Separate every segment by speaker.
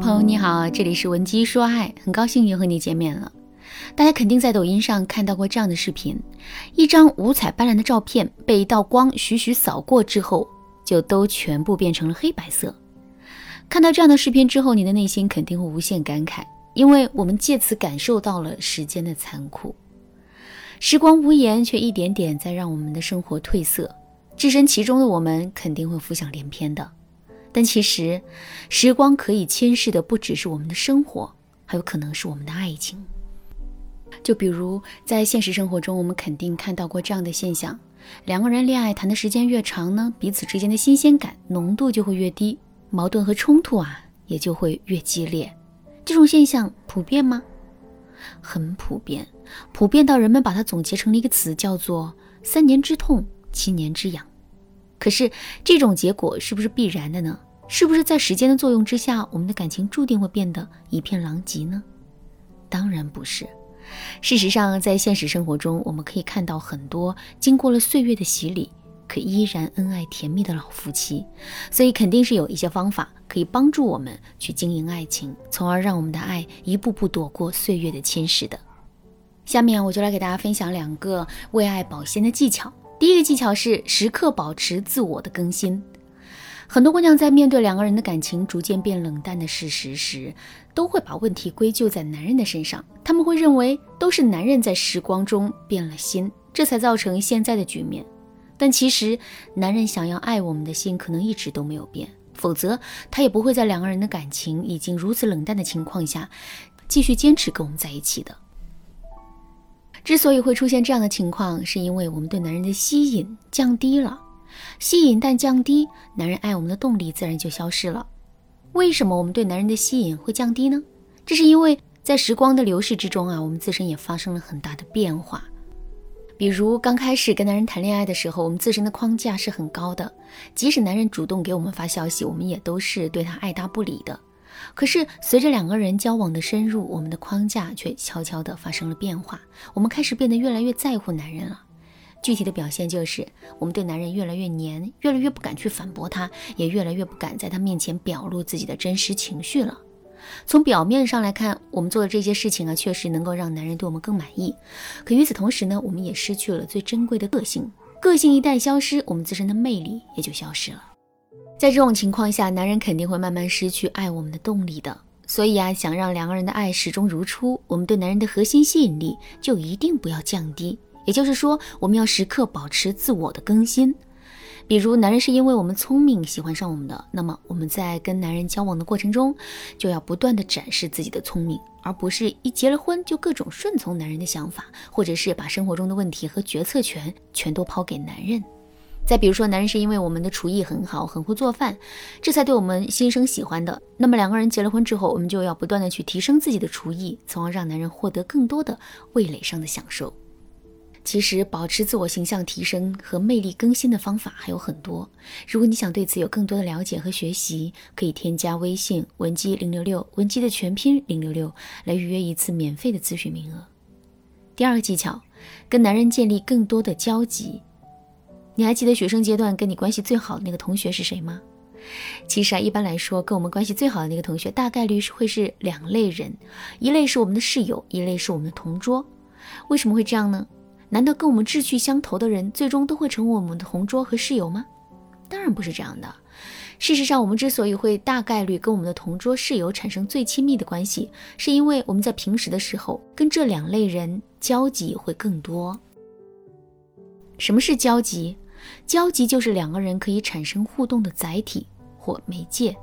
Speaker 1: 朋友你好，这里是文姬说爱，很高兴又和你见面了。大家肯定在抖音上看到过这样的视频：一张五彩斑斓的照片被一道光徐徐扫过之后，就都全部变成了黑白色。看到这样的视频之后，你的内心肯定会无限感慨，因为我们借此感受到了时间的残酷。时光无言，却一点点在让我们的生活褪色。置身其中的我们肯定会浮想联翩的。但其实，时光可以侵蚀的不只是我们的生活，还有可能是我们的爱情。就比如在现实生活中，我们肯定看到过这样的现象：两个人恋爱谈的时间越长呢，彼此之间的新鲜感浓度就会越低，矛盾和冲突啊也就会越激烈。这种现象普遍吗？很普遍，普遍到人们把它总结成了一个词，叫做“三年之痛，七年之痒”。可是这种结果是不是必然的呢？是不是在时间的作用之下，我们的感情注定会变得一片狼藉呢？当然不是。事实上，在现实生活中，我们可以看到很多经过了岁月的洗礼，可依然恩爱甜蜜的老夫妻。所以，肯定是有一些方法可以帮助我们去经营爱情，从而让我们的爱一步步躲过岁月的侵蚀的。下面我就来给大家分享两个为爱保鲜的技巧。第一个技巧是时刻保持自我的更新。很多姑娘在面对两个人的感情逐渐变冷淡的事实时，都会把问题归咎在男人的身上。他们会认为都是男人在时光中变了心，这才造成现在的局面。但其实，男人想要爱我们的心可能一直都没有变，否则他也不会在两个人的感情已经如此冷淡的情况下，继续坚持跟我们在一起的。之所以会出现这样的情况，是因为我们对男人的吸引降低了。吸引但降低，男人爱我们的动力自然就消失了。为什么我们对男人的吸引会降低呢？这是因为在时光的流逝之中啊，我们自身也发生了很大的变化。比如刚开始跟男人谈恋爱的时候，我们自身的框架是很高的，即使男人主动给我们发消息，我们也都是对他爱答不理的。可是，随着两个人交往的深入，我们的框架却悄悄地发生了变化。我们开始变得越来越在乎男人了。具体的表现就是，我们对男人越来越黏，越来越不敢去反驳他，也越来越不敢在他面前表露自己的真实情绪了。从表面上来看，我们做的这些事情啊，确实能够让男人对我们更满意。可与此同时呢，我们也失去了最珍贵的个性。个性一旦消失，我们自身的魅力也就消失了。在这种情况下，男人肯定会慢慢失去爱我们的动力的。所以啊，想让两个人的爱始终如初，我们对男人的核心吸引力就一定不要降低。也就是说，我们要时刻保持自我的更新。比如，男人是因为我们聪明喜欢上我们的，那么我们在跟男人交往的过程中，就要不断的展示自己的聪明，而不是一结了婚就各种顺从男人的想法，或者是把生活中的问题和决策权全都抛给男人。再比如说，男人是因为我们的厨艺很好，很会做饭，这才对我们心生喜欢的。那么两个人结了婚之后，我们就要不断的去提升自己的厨艺，从而让男人获得更多的味蕾上的享受。其实，保持自我形象提升和魅力更新的方法还有很多。如果你想对此有更多的了解和学习，可以添加微信文姬零六六，文姬的全拼零六六，来预约一次免费的咨询名额。第二个技巧，跟男人建立更多的交集。你还记得学生阶段跟你关系最好的那个同学是谁吗？其实啊，一般来说，跟我们关系最好的那个同学，大概率是会是两类人，一类是我们的室友，一类是我们的同桌。为什么会这样呢？难道跟我们志趣相投的人，最终都会成为我们的同桌和室友吗？当然不是这样的。事实上，我们之所以会大概率跟我们的同桌、室友产生最亲密的关系，是因为我们在平时的时候跟这两类人交集会更多。什么是交集？交集就是两个人可以产生互动的载体或媒介，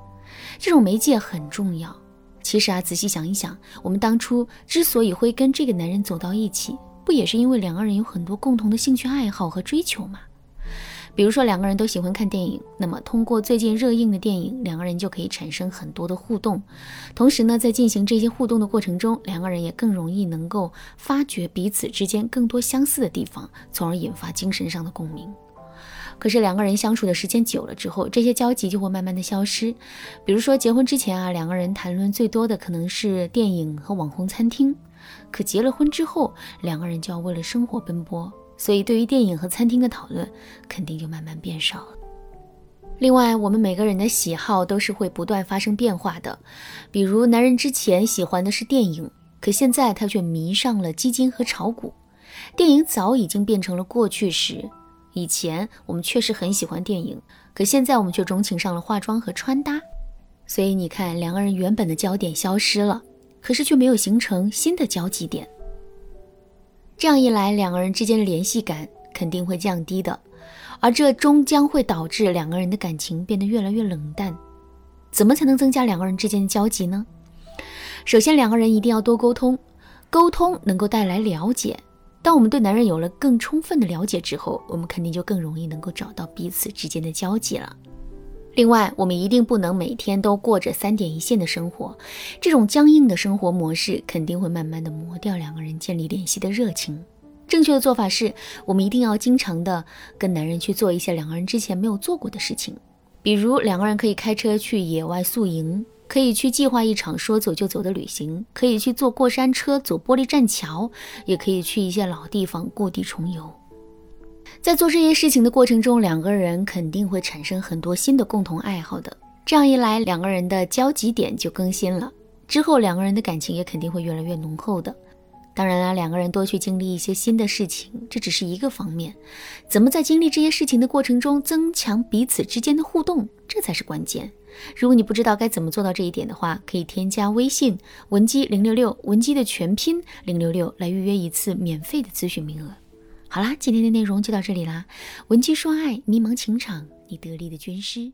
Speaker 1: 这种媒介很重要。其实啊，仔细想一想，我们当初之所以会跟这个男人走到一起。不也是因为两个人有很多共同的兴趣爱好和追求吗？比如说两个人都喜欢看电影，那么通过最近热映的电影，两个人就可以产生很多的互动。同时呢，在进行这些互动的过程中，两个人也更容易能够发掘彼此之间更多相似的地方，从而引发精神上的共鸣。可是两个人相处的时间久了之后，这些交集就会慢慢的消失。比如说结婚之前啊，两个人谈论最多的可能是电影和网红餐厅。可结了婚之后，两个人就要为了生活奔波，所以对于电影和餐厅的讨论，肯定就慢慢变少了。另外，我们每个人的喜好都是会不断发生变化的。比如，男人之前喜欢的是电影，可现在他却迷上了基金和炒股。电影早已经变成了过去时。以前我们确实很喜欢电影，可现在我们却钟情上了化妆和穿搭。所以你看，两个人原本的焦点消失了，可是却没有形成新的交集点。这样一来，两个人之间的联系感肯定会降低的。而这终将会导致两个人的感情变得越来越冷淡。怎么才能增加两个人之间的交集呢？首先，两个人一定要多沟通，沟通能够带来了解。当我们对男人有了更充分的了解之后，我们肯定就更容易能够找到彼此之间的交集了。另外，我们一定不能每天都过着三点一线的生活，这种僵硬的生活模式肯定会慢慢的磨掉两个人建立联系的热情。正确的做法是，我们一定要经常的跟男人去做一些两个人之前没有做过的事情，比如两个人可以开车去野外宿营，可以去计划一场说走就走的旅行，可以去坐过山车、走玻璃栈桥，也可以去一些老地方故地重游。在做这些事情的过程中，两个人肯定会产生很多新的共同爱好的。这样一来，两个人的交集点就更新了，之后两个人的感情也肯定会越来越浓厚的。当然了，两个人多去经历一些新的事情，这只是一个方面。怎么在经历这些事情的过程中增强彼此之间的互动，这才是关键。如果你不知道该怎么做到这一点的话，可以添加微信文姬零六六，文姬的全拼零六六，来预约一次免费的咨询名额。好啦，今天的内容就到这里啦。文姬说爱，迷茫情场，你得力的军师。